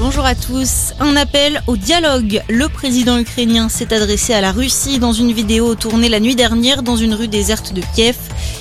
Bonjour à tous. Un appel au dialogue. Le président ukrainien s'est adressé à la Russie dans une vidéo tournée la nuit dernière dans une rue déserte de Kiev.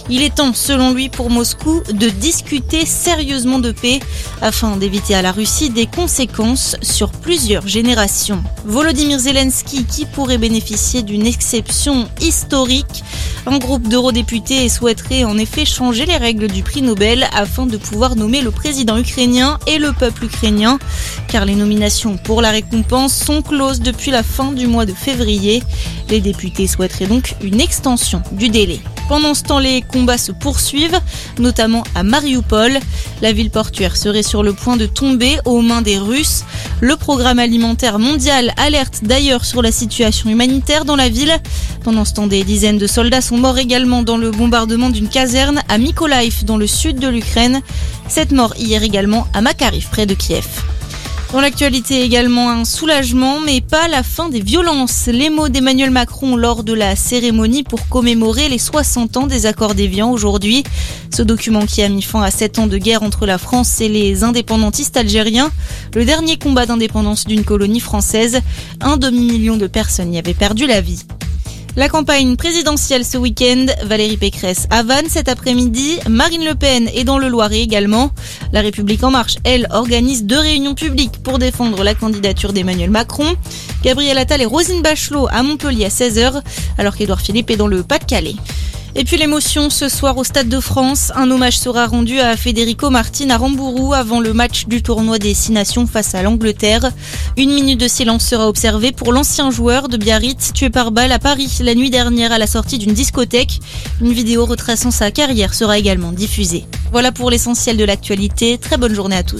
Il est temps, selon lui, pour Moscou de discuter sérieusement de paix afin d'éviter à la Russie des conséquences sur plusieurs générations. Volodymyr Zelensky qui pourrait bénéficier d'une exception historique. Un groupe d'eurodéputés souhaiterait en effet changer les règles du prix Nobel afin de pouvoir nommer le président ukrainien et le peuple ukrainien car les nominations pour la récompense sont closes depuis la fin du mois de février. Les députés souhaiteraient donc une extension du délai. Pendant ce temps, les combats se poursuivent, notamment à Mariupol. La ville portuaire serait sur le point de tomber aux mains des Russes. Le programme alimentaire mondial alerte d'ailleurs sur la situation humanitaire dans la ville. Pendant ce temps, des dizaines de soldats sont morts également dans le bombardement d'une caserne à Mykolaiv, dans le sud de l'Ukraine. Cette mort hier également à Makariv, près de Kiev. Dans l'actualité également un soulagement, mais pas la fin des violences. Les mots d'Emmanuel Macron lors de la cérémonie pour commémorer les 60 ans des accords d'Évian aujourd'hui. Ce document qui a mis fin à 7 ans de guerre entre la France et les indépendantistes algériens. Le dernier combat d'indépendance d'une colonie française. Un demi-million de personnes y avaient perdu la vie. La campagne présidentielle ce week-end, Valérie Pécresse à Vannes cet après-midi, Marine Le Pen est dans le Loiret également. La République en marche, elle, organise deux réunions publiques pour défendre la candidature d'Emmanuel Macron. Gabriel Attal et Rosine Bachelot à Montpellier à 16h, alors qu'Édouard Philippe est dans le Pas-de-Calais. Et puis l'émotion ce soir au Stade de France. Un hommage sera rendu à Federico Martin à Rambourou avant le match du tournoi des Six Nations face à l'Angleterre. Une minute de silence sera observée pour l'ancien joueur de Biarritz tué par balle à Paris la nuit dernière à la sortie d'une discothèque. Une vidéo retraçant sa carrière sera également diffusée. Voilà pour l'essentiel de l'actualité. Très bonne journée à tous.